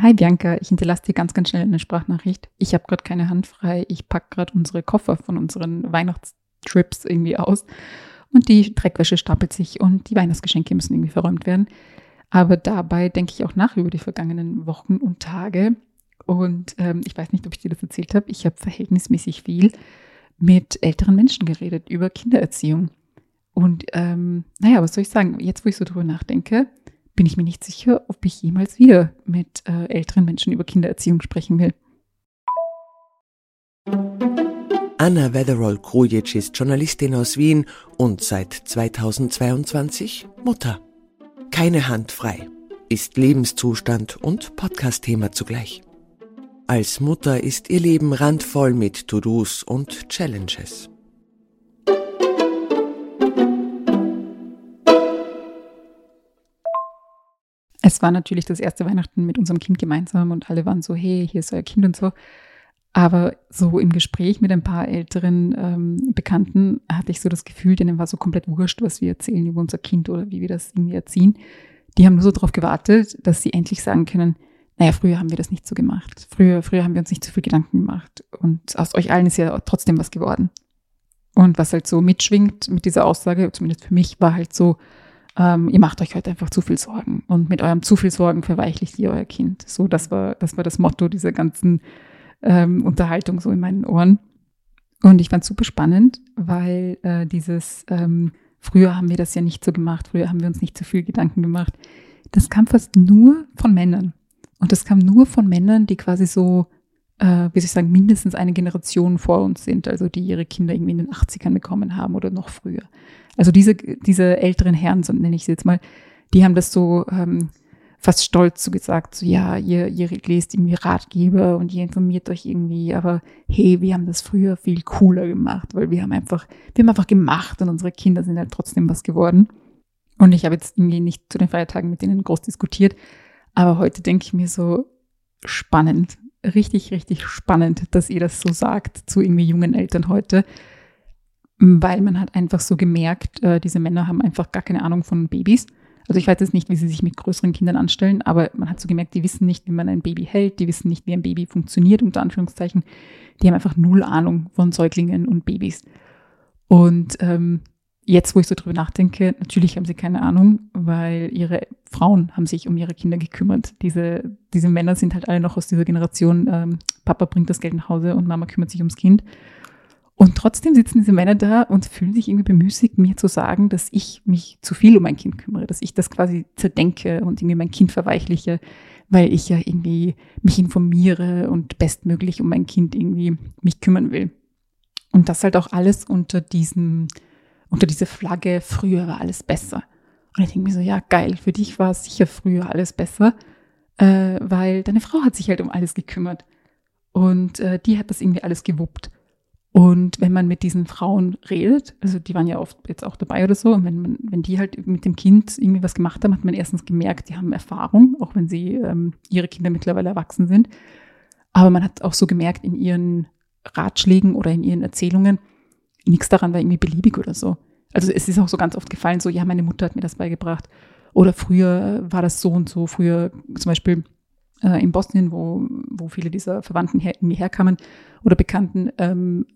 Hi Bianca, ich hinterlasse dir ganz, ganz schnell eine Sprachnachricht. Ich habe gerade keine Hand frei. Ich packe gerade unsere Koffer von unseren Weihnachtstrips irgendwie aus. Und die Dreckwäsche stapelt sich und die Weihnachtsgeschenke müssen irgendwie verräumt werden. Aber dabei denke ich auch nach über die vergangenen Wochen und Tage. Und ähm, ich weiß nicht, ob ich dir das erzählt habe. Ich habe verhältnismäßig viel mit älteren Menschen geredet über Kindererziehung. Und ähm, naja, was soll ich sagen? Jetzt, wo ich so drüber nachdenke, bin ich mir nicht sicher, ob ich jemals wieder mit äh, älteren Menschen über Kindererziehung sprechen will. Anna Wetherall-Krujic ist Journalistin aus Wien und seit 2022 Mutter. Keine Hand frei ist Lebenszustand und Podcast-Thema zugleich. Als Mutter ist ihr Leben randvoll mit To-Dos und Challenges. Es war natürlich das erste Weihnachten mit unserem Kind gemeinsam und alle waren so, hey, hier ist euer Kind und so. Aber so im Gespräch mit ein paar älteren ähm, Bekannten hatte ich so das Gefühl, denen war so komplett wurscht, was wir erzählen über unser Kind oder wie wir das irgendwie erziehen. Die haben nur so darauf gewartet, dass sie endlich sagen können, naja, früher haben wir das nicht so gemacht. Früher, früher haben wir uns nicht so viel Gedanken gemacht. Und aus euch allen ist ja trotzdem was geworden. Und was halt so mitschwingt mit dieser Aussage, zumindest für mich, war halt so, ähm, ihr macht euch heute einfach zu viel Sorgen. Und mit eurem zu viel Sorgen verweichlicht ihr euer Kind. So, das war, das war das Motto dieser ganzen ähm, Unterhaltung so in meinen Ohren. Und ich fand super spannend, weil äh, dieses, ähm, früher haben wir das ja nicht so gemacht, früher haben wir uns nicht so viel Gedanken gemacht. Das kam fast nur von Männern. Und das kam nur von Männern, die quasi so, äh, wie soll ich sagen, mindestens eine Generation vor uns sind, also die ihre Kinder irgendwie in den 80ern bekommen haben oder noch früher. Also diese, diese älteren Herren, so nenne ich sie jetzt mal, die haben das so ähm, fast stolz so gesagt, so ja, ihr, ihr lest irgendwie Ratgeber und ihr informiert euch irgendwie, aber hey, wir haben das früher viel cooler gemacht, weil wir haben einfach, wir haben einfach gemacht und unsere Kinder sind halt trotzdem was geworden. Und ich habe jetzt irgendwie nicht zu den Feiertagen mit denen groß diskutiert, aber heute denke ich mir so spannend, richtig, richtig spannend, dass ihr das so sagt zu irgendwie jungen Eltern heute weil man hat einfach so gemerkt, äh, diese Männer haben einfach gar keine Ahnung von Babys. Also ich weiß jetzt nicht, wie sie sich mit größeren Kindern anstellen, aber man hat so gemerkt, die wissen nicht, wie man ein Baby hält, die wissen nicht, wie ein Baby funktioniert, unter Anführungszeichen. Die haben einfach null Ahnung von Säuglingen und Babys. Und ähm, jetzt, wo ich so drüber nachdenke, natürlich haben sie keine Ahnung, weil ihre Frauen haben sich um ihre Kinder gekümmert. Diese, diese Männer sind halt alle noch aus dieser Generation, ähm, Papa bringt das Geld nach Hause und Mama kümmert sich ums Kind. Und trotzdem sitzen diese Männer da und fühlen sich irgendwie bemüßigt, mir zu sagen, dass ich mich zu viel um mein Kind kümmere, dass ich das quasi zerdenke und irgendwie mein Kind verweichliche, weil ich ja irgendwie mich informiere und bestmöglich um mein Kind irgendwie mich kümmern will. Und das halt auch alles unter diesem, unter dieser Flagge, früher war alles besser. Und ich denke mir so, ja, geil, für dich war es sicher früher alles besser, äh, weil deine Frau hat sich halt um alles gekümmert. Und äh, die hat das irgendwie alles gewuppt. Und wenn man mit diesen Frauen redet, also die waren ja oft jetzt auch dabei oder so, und wenn man, wenn die halt mit dem Kind irgendwie was gemacht haben, hat man erstens gemerkt, die haben Erfahrung, auch wenn sie ähm, ihre Kinder mittlerweile erwachsen sind. Aber man hat auch so gemerkt in ihren Ratschlägen oder in ihren Erzählungen, nichts daran war irgendwie beliebig oder so. Also es ist auch so ganz oft gefallen, so, ja, meine Mutter hat mir das beigebracht. Oder früher war das so und so. Früher zum Beispiel äh, in Bosnien, wo, wo viele dieser Verwandten her, irgendwie herkamen oder Bekannten, ähm,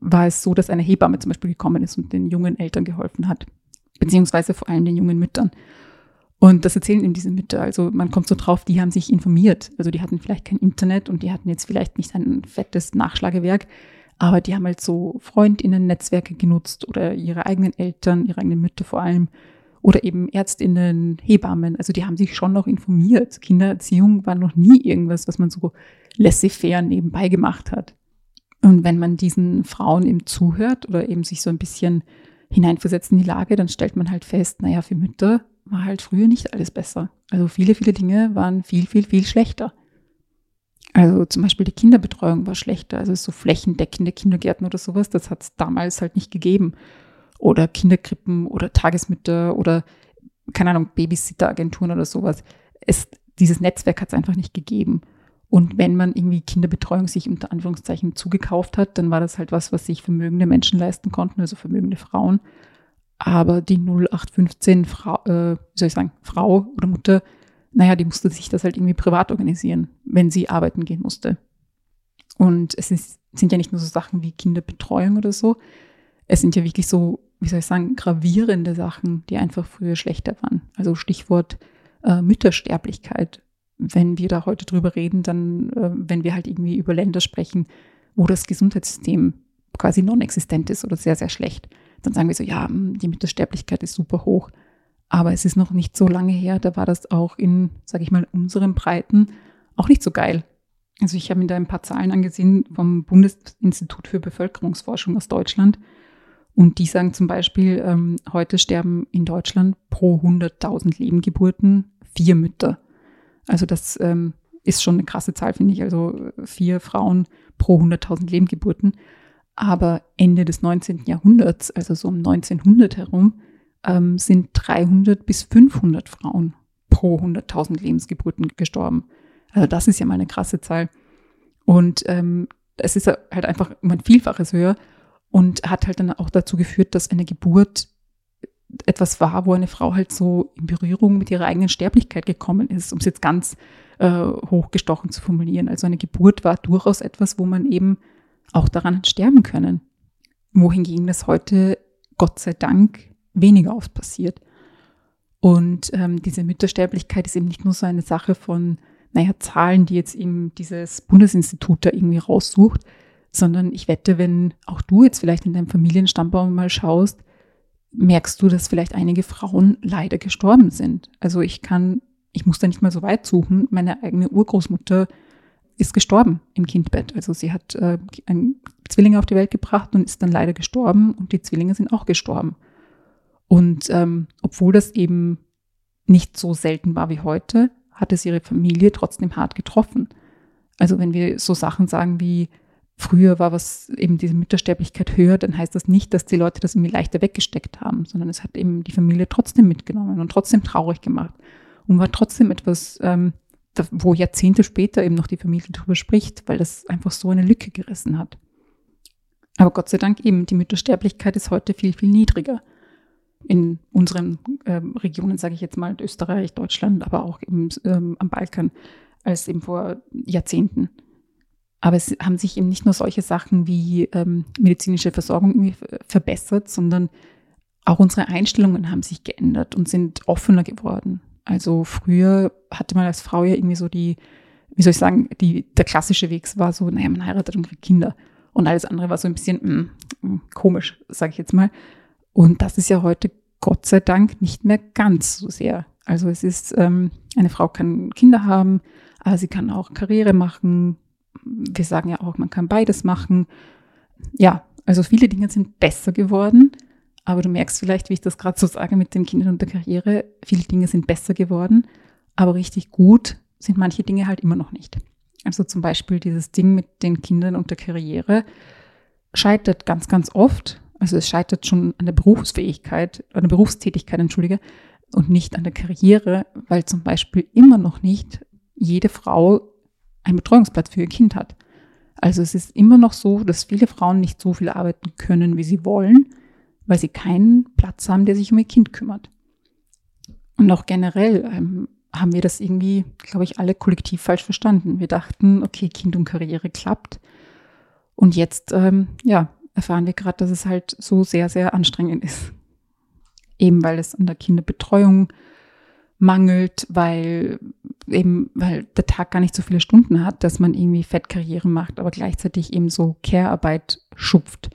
war es so, dass eine Hebamme zum Beispiel gekommen ist und den jungen Eltern geholfen hat, beziehungsweise vor allem den jungen Müttern. Und das erzählen eben diese Mütter. Also man kommt so drauf, die haben sich informiert. Also die hatten vielleicht kein Internet und die hatten jetzt vielleicht nicht ein fettes Nachschlagewerk, aber die haben halt so Freundinnen-Netzwerke genutzt oder ihre eigenen Eltern, ihre eigenen Mütter vor allem oder eben Ärztinnen, Hebammen. Also die haben sich schon noch informiert. Kindererziehung war noch nie irgendwas, was man so laissez-faire nebenbei gemacht hat. Und wenn man diesen Frauen eben zuhört oder eben sich so ein bisschen hineinversetzt in die Lage, dann stellt man halt fest, naja, für Mütter war halt früher nicht alles besser. Also viele, viele Dinge waren viel, viel, viel schlechter. Also zum Beispiel die Kinderbetreuung war schlechter, also so flächendeckende Kindergärten oder sowas, das hat es damals halt nicht gegeben oder Kinderkrippen oder Tagesmütter oder, keine Ahnung, Babysitteragenturen oder sowas. Es, dieses Netzwerk hat es einfach nicht gegeben. Und wenn man irgendwie Kinderbetreuung sich unter Anführungszeichen zugekauft hat, dann war das halt was, was sich vermögende Menschen leisten konnten, also vermögende Frauen. Aber die 0815 Frau, äh, wie soll ich sagen, Frau oder Mutter naja, die musste sich das halt irgendwie privat organisieren, wenn sie arbeiten gehen musste. Und es ist, sind ja nicht nur so Sachen wie Kinderbetreuung oder so. Es sind ja wirklich so, wie soll ich sagen, gravierende Sachen, die einfach früher schlechter waren. Also Stichwort äh, Müttersterblichkeit. Wenn wir da heute drüber reden, dann, äh, wenn wir halt irgendwie über Länder sprechen, wo das Gesundheitssystem quasi non-existent ist oder sehr, sehr schlecht, dann sagen wir so, ja, hm, die Müttersterblichkeit ist super hoch. Aber es ist noch nicht so lange her, da war das auch in, sage ich mal, unseren Breiten auch nicht so geil. Also ich habe mir da ein paar Zahlen angesehen vom Bundesinstitut für Bevölkerungsforschung aus Deutschland. Und die sagen zum Beispiel, ähm, heute sterben in Deutschland pro 100.000 Lebengeburten vier Mütter. Also das ähm, ist schon eine krasse Zahl, finde ich. Also vier Frauen pro 100.000 Lebengeburten. Aber Ende des 19. Jahrhunderts, also so um 1900 herum, ähm, sind 300 bis 500 Frauen pro 100.000 Lebensgeburten gestorben. Also das ist ja mal eine krasse Zahl. Und ähm, es ist halt einfach um ein Vielfaches höher und hat halt dann auch dazu geführt, dass eine Geburt etwas war, wo eine Frau halt so in Berührung mit ihrer eigenen Sterblichkeit gekommen ist, um es jetzt ganz äh, hochgestochen zu formulieren. Also eine Geburt war durchaus etwas, wo man eben auch daran hat sterben können. Wohingegen das heute, Gott sei Dank, weniger oft passiert. Und ähm, diese Müttersterblichkeit ist eben nicht nur so eine Sache von, naja, Zahlen, die jetzt eben dieses Bundesinstitut da irgendwie raussucht, sondern ich wette, wenn auch du jetzt vielleicht in deinem Familienstammbaum mal schaust, merkst du, dass vielleicht einige Frauen leider gestorben sind. Also ich kann, ich muss da nicht mal so weit suchen. Meine eigene Urgroßmutter ist gestorben im Kindbett. Also sie hat äh, einen Zwilling auf die Welt gebracht und ist dann leider gestorben und die Zwillinge sind auch gestorben. Und ähm, obwohl das eben nicht so selten war wie heute, hat es ihre Familie trotzdem hart getroffen. Also wenn wir so Sachen sagen wie, früher war was eben diese Müttersterblichkeit höher, dann heißt das nicht, dass die Leute das irgendwie leichter weggesteckt haben, sondern es hat eben die Familie trotzdem mitgenommen und trotzdem traurig gemacht und war trotzdem etwas, ähm, wo Jahrzehnte später eben noch die Familie darüber spricht, weil das einfach so eine Lücke gerissen hat. Aber Gott sei Dank eben, die Müttersterblichkeit ist heute viel, viel niedriger in unseren ähm, Regionen, sage ich jetzt mal, Österreich, Deutschland, aber auch eben, ähm, am Balkan, als eben vor Jahrzehnten. Aber es haben sich eben nicht nur solche Sachen wie ähm, medizinische Versorgung verbessert, sondern auch unsere Einstellungen haben sich geändert und sind offener geworden. Also früher hatte man als Frau ja irgendwie so die, wie soll ich sagen, die, der klassische Weg war so, naja, man heiratet und kriegt Kinder. Und alles andere war so ein bisschen mh, mm, mm, komisch, sage ich jetzt mal. Und das ist ja heute Gott sei Dank nicht mehr ganz so sehr. Also es ist, ähm, eine Frau kann Kinder haben, aber sie kann auch Karriere machen. Wir sagen ja auch, man kann beides machen. Ja, also viele Dinge sind besser geworden, aber du merkst vielleicht, wie ich das gerade so sage mit den Kindern und der Karriere, viele Dinge sind besser geworden, aber richtig gut sind manche Dinge halt immer noch nicht. Also zum Beispiel dieses Ding mit den Kindern und der Karriere scheitert ganz, ganz oft also es scheitert schon an der Berufsfähigkeit, an der Berufstätigkeit, entschuldige, und nicht an der Karriere, weil zum Beispiel immer noch nicht jede Frau einen Betreuungsplatz für ihr Kind hat. Also es ist immer noch so, dass viele Frauen nicht so viel arbeiten können, wie sie wollen, weil sie keinen Platz haben, der sich um ihr Kind kümmert. Und auch generell ähm, haben wir das irgendwie, glaube ich, alle kollektiv falsch verstanden. Wir dachten, okay, Kind und Karriere klappt. Und jetzt, ähm, ja, erfahren wir gerade, dass es halt so sehr, sehr anstrengend ist. Eben weil es an der Kinderbetreuung mangelt, weil eben, weil der Tag gar nicht so viele Stunden hat, dass man irgendwie Fettkarriere macht, aber gleichzeitig eben so Care-Arbeit schupft,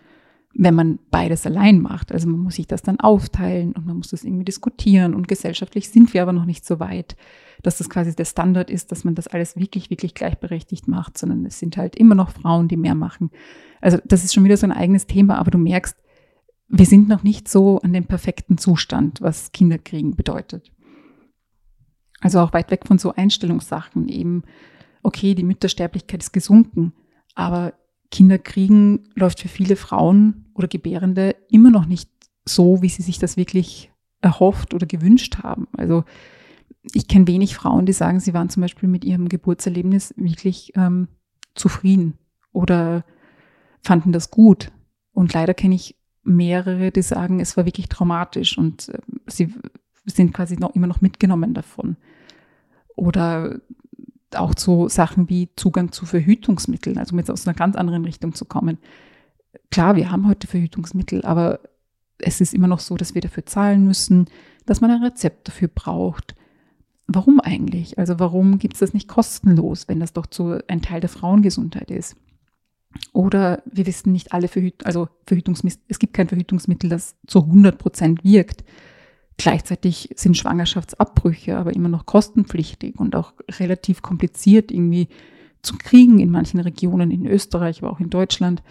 wenn man beides allein macht. Also man muss sich das dann aufteilen und man muss das irgendwie diskutieren und gesellschaftlich sind wir aber noch nicht so weit, dass das quasi der Standard ist, dass man das alles wirklich, wirklich gleichberechtigt macht, sondern es sind halt immer noch Frauen, die mehr machen. Also das ist schon wieder so ein eigenes Thema, aber du merkst, wir sind noch nicht so an dem perfekten Zustand, was Kinderkriegen bedeutet. Also auch weit weg von so Einstellungssachen eben, okay, die Müttersterblichkeit ist gesunken, aber Kinderkriegen läuft für viele Frauen oder Gebärende immer noch nicht so, wie sie sich das wirklich erhofft oder gewünscht haben. Also ich kenne wenig Frauen, die sagen, sie waren zum Beispiel mit ihrem Geburtserlebnis wirklich ähm, zufrieden oder fanden das gut. Und leider kenne ich mehrere, die sagen, es war wirklich traumatisch und äh, sie sind quasi noch immer noch mitgenommen davon. Oder auch so Sachen wie Zugang zu Verhütungsmitteln, also um jetzt aus einer ganz anderen Richtung zu kommen. Klar, wir haben heute Verhütungsmittel, aber es ist immer noch so, dass wir dafür zahlen müssen, dass man ein Rezept dafür braucht. Warum eigentlich? Also warum gibt es das nicht kostenlos, wenn das doch so ein Teil der Frauengesundheit ist? Oder wir wissen nicht alle Verhüt also Verhütungsmittel, es gibt kein Verhütungsmittel, das zu 100 Prozent wirkt. Gleichzeitig sind Schwangerschaftsabbrüche aber immer noch kostenpflichtig und auch relativ kompliziert irgendwie zu kriegen in manchen Regionen, in Österreich, aber auch in Deutschland.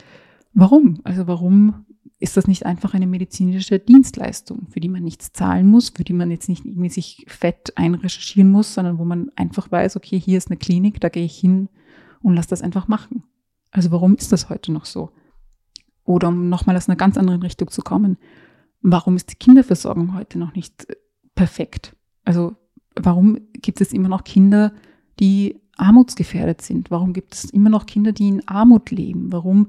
Warum? Also warum ist das nicht einfach eine medizinische Dienstleistung, für die man nichts zahlen muss, für die man jetzt nicht irgendwie sich fett einrecherchieren muss, sondern wo man einfach weiß, okay, hier ist eine Klinik, da gehe ich hin und lass das einfach machen. Also warum ist das heute noch so? Oder um nochmal aus einer ganz anderen Richtung zu kommen, warum ist die Kinderversorgung heute noch nicht äh, perfekt? Also warum gibt es immer noch Kinder, die armutsgefährdet sind? Warum gibt es immer noch Kinder, die in Armut leben? Warum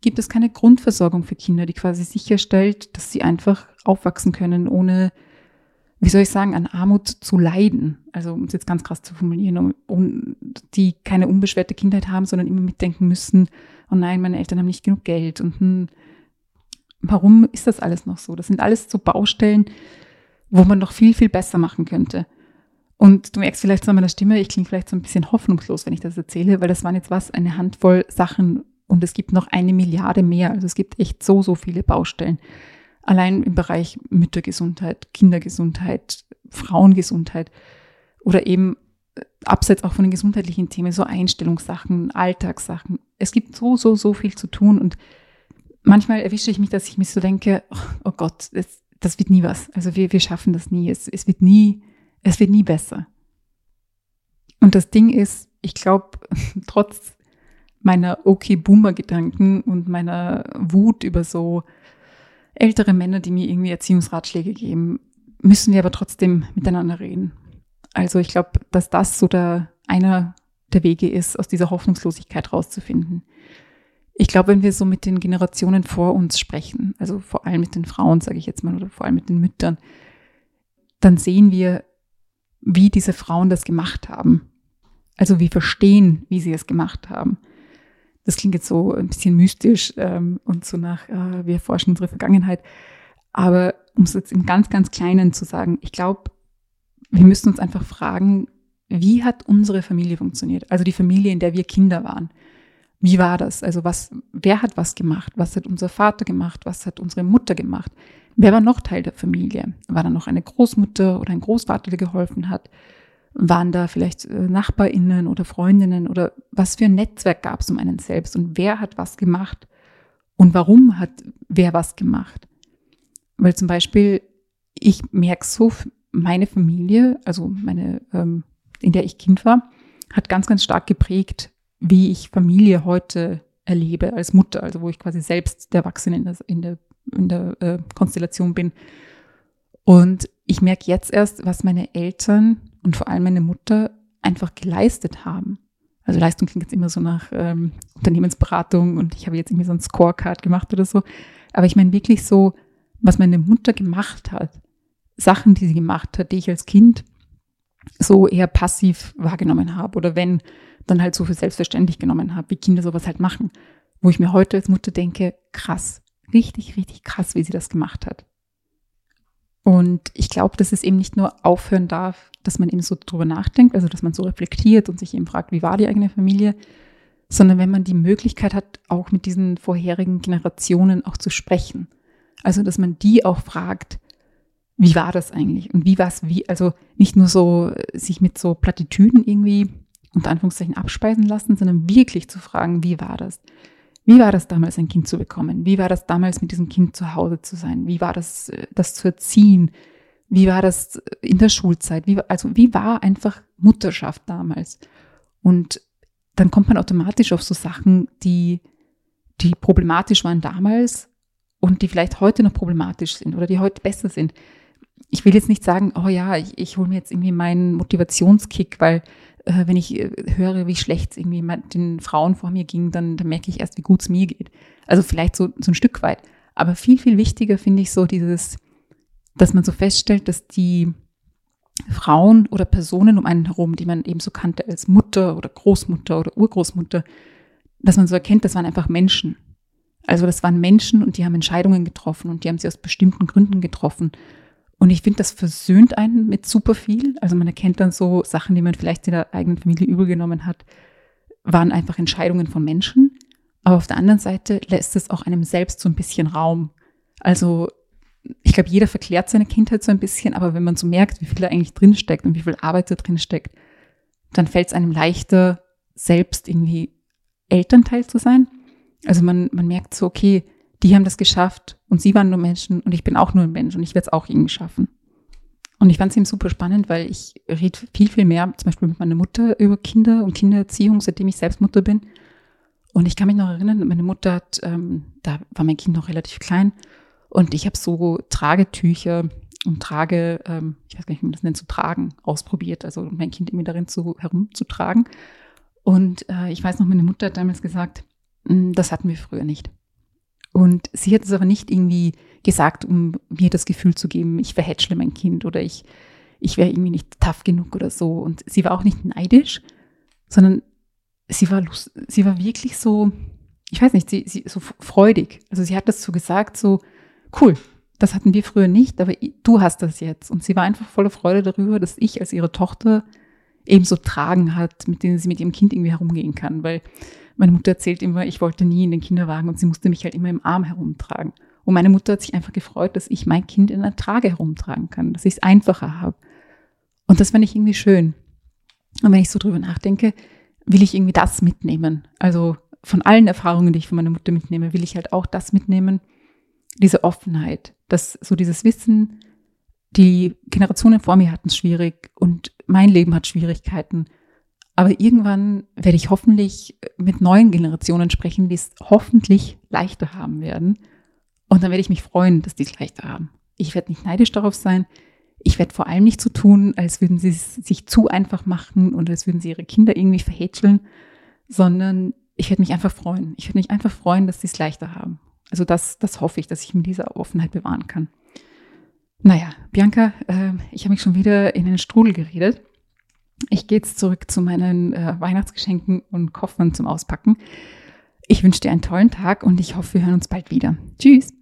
gibt es keine Grundversorgung für Kinder, die quasi sicherstellt, dass sie einfach aufwachsen können, ohne, wie soll ich sagen, an Armut zu leiden? Also um es jetzt ganz krass zu formulieren, um, um, die keine unbeschwerte Kindheit haben, sondern immer mitdenken müssen, oh nein, meine Eltern haben nicht genug Geld und hm, warum ist das alles noch so? Das sind alles so Baustellen, wo man noch viel, viel besser machen könnte. Und du merkst vielleicht so an meiner Stimme, ich klinge vielleicht so ein bisschen hoffnungslos, wenn ich das erzähle, weil das waren jetzt was, eine Handvoll Sachen und es gibt noch eine Milliarde mehr. Also es gibt echt so, so viele Baustellen. Allein im Bereich Müttergesundheit, Kindergesundheit, Frauengesundheit oder eben äh, abseits auch von den gesundheitlichen Themen, so Einstellungssachen, Alltagssachen. Es gibt so, so, so viel zu tun und manchmal erwische ich mich, dass ich mir so denke, oh Gott, das, das wird nie was. Also wir, wir schaffen das nie. Es, es wird nie, es wird nie besser. Und das Ding ist, ich glaube, trotz meiner Okay-Boomer-Gedanken und meiner Wut über so ältere Männer, die mir irgendwie Erziehungsratschläge geben, müssen wir aber trotzdem miteinander reden. Also ich glaube, dass das so der, einer der Wege ist, aus dieser Hoffnungslosigkeit rauszufinden ich glaube, wenn wir so mit den Generationen vor uns sprechen, also vor allem mit den Frauen, sage ich jetzt mal, oder vor allem mit den Müttern, dann sehen wir, wie diese Frauen das gemacht haben. Also wir verstehen, wie sie es gemacht haben. Das klingt jetzt so ein bisschen mystisch ähm, und so nach, äh, wir erforschen unsere Vergangenheit. Aber um es jetzt im ganz, ganz Kleinen zu sagen, ich glaube, wir müssen uns einfach fragen, wie hat unsere Familie funktioniert? Also die Familie, in der wir Kinder waren. Wie war das? Also was, wer hat was gemacht? Was hat unser Vater gemacht? Was hat unsere Mutter gemacht? Wer war noch Teil der Familie? War da noch eine Großmutter oder ein Großvater, der geholfen hat? Waren da vielleicht äh, NachbarInnen oder Freundinnen oder was für ein Netzwerk gab es um einen selbst und wer hat was gemacht und warum hat wer was gemacht? Weil zum Beispiel, ich merke so, meine Familie, also meine, ähm, in der ich Kind war, hat ganz, ganz stark geprägt, wie ich Familie heute erlebe als Mutter, also wo ich quasi selbst der Erwachsene in der, in der, in der äh, Konstellation bin. Und ich merke jetzt erst, was meine Eltern und vor allem meine Mutter einfach geleistet haben. Also Leistung klingt jetzt immer so nach ähm, Unternehmensberatung und ich habe jetzt irgendwie so ein Scorecard gemacht oder so. Aber ich meine wirklich so, was meine Mutter gemacht hat, Sachen, die sie gemacht hat, die ich als Kind so eher passiv wahrgenommen habe. Oder wenn dann halt so für selbstverständlich genommen habe, wie Kinder sowas halt machen. Wo ich mir heute als Mutter denke, krass, richtig, richtig krass, wie sie das gemacht hat. Und ich glaube, dass es eben nicht nur aufhören darf, dass man eben so drüber nachdenkt, also dass man so reflektiert und sich eben fragt, wie war die eigene Familie, sondern wenn man die Möglichkeit hat, auch mit diesen vorherigen Generationen auch zu sprechen. Also, dass man die auch fragt, wie war das eigentlich und wie war es, wie, also nicht nur so sich mit so Plattitüden irgendwie unter Anführungszeichen abspeisen lassen, sondern wirklich zu fragen, wie war das? Wie war das damals, ein Kind zu bekommen? Wie war das damals, mit diesem Kind zu Hause zu sein? Wie war das, äh, das zu erziehen? Wie war das in der Schulzeit? Wie, also wie war einfach Mutterschaft damals? Und dann kommt man automatisch auf so Sachen, die, die problematisch waren damals und die vielleicht heute noch problematisch sind oder die heute besser sind. Ich will jetzt nicht sagen, oh ja, ich, ich hole mir jetzt irgendwie meinen Motivationskick, weil äh, wenn ich äh, höre, wie schlecht es irgendwie den Frauen vor mir ging, dann, dann merke ich erst, wie gut es mir geht. Also vielleicht so, so ein Stück weit. Aber viel, viel wichtiger finde ich so dieses, dass man so feststellt, dass die Frauen oder Personen um einen herum, die man eben so kannte als Mutter oder Großmutter oder Urgroßmutter, dass man so erkennt, das waren einfach Menschen. Also das waren Menschen und die haben Entscheidungen getroffen und die haben sie aus bestimmten Gründen getroffen. Und ich finde, das versöhnt einen mit super viel. Also man erkennt dann so Sachen, die man vielleicht in der eigenen Familie übergenommen hat, waren einfach Entscheidungen von Menschen. Aber auf der anderen Seite lässt es auch einem selbst so ein bisschen Raum. Also ich glaube, jeder verklärt seine Kindheit so ein bisschen, aber wenn man so merkt, wie viel da eigentlich drinsteckt und wie viel Arbeit da drinsteckt, dann fällt es einem leichter, selbst irgendwie Elternteil zu sein. Also man, man merkt so, okay, die haben das geschafft und sie waren nur Menschen und ich bin auch nur ein Mensch und ich werde es auch irgendwie schaffen. Und ich fand es eben super spannend, weil ich rede viel, viel mehr, zum Beispiel mit meiner Mutter über Kinder und Kindererziehung, seitdem ich selbst Mutter bin. Und ich kann mich noch erinnern, meine Mutter hat, ähm, da war mein Kind noch relativ klein und ich habe so Tragetücher und Trage, ähm, ich weiß gar nicht, wie man das nennt, zu tragen, ausprobiert. Also mein Kind irgendwie darin zu, herumzutragen. Und äh, ich weiß noch, meine Mutter hat damals gesagt, hm, das hatten wir früher nicht. Und sie hat es aber nicht irgendwie gesagt, um mir das Gefühl zu geben, ich verhätschle mein Kind oder ich, ich wäre irgendwie nicht tough genug oder so. Und sie war auch nicht neidisch, sondern sie war, lust, sie war wirklich so, ich weiß nicht, sie, sie so freudig. Also sie hat das so gesagt, so, cool, das hatten wir früher nicht, aber du hast das jetzt. Und sie war einfach voller Freude darüber, dass ich als ihre Tochter eben so Tragen hat, mit denen sie mit ihrem Kind irgendwie herumgehen kann. Weil meine Mutter erzählt immer, ich wollte nie in den Kinderwagen und sie musste mich halt immer im Arm herumtragen. Und meine Mutter hat sich einfach gefreut, dass ich mein Kind in einer Trage herumtragen kann, dass ich es einfacher habe. Und das fand ich irgendwie schön. Und wenn ich so drüber nachdenke, will ich irgendwie das mitnehmen. Also von allen Erfahrungen, die ich von meiner Mutter mitnehme, will ich halt auch das mitnehmen, diese Offenheit, dass so dieses Wissen, die Generationen vor mir hatten es schwierig und mein Leben hat Schwierigkeiten aber irgendwann werde ich hoffentlich mit neuen Generationen sprechen, die es hoffentlich leichter haben werden. Und dann werde ich mich freuen, dass die es leichter haben. Ich werde nicht neidisch darauf sein. Ich werde vor allem nicht so tun, als würden sie es sich zu einfach machen und als würden sie ihre Kinder irgendwie verhätscheln, sondern ich werde mich einfach freuen. Ich werde mich einfach freuen, dass sie es leichter haben. Also das, das hoffe ich, dass ich mit dieser Offenheit bewahren kann. Naja, Bianca, äh, ich habe mich schon wieder in einen Strudel geredet. Ich gehe jetzt zurück zu meinen äh, Weihnachtsgeschenken und Koffern zum Auspacken. Ich wünsche dir einen tollen Tag und ich hoffe, wir hören uns bald wieder. Tschüss.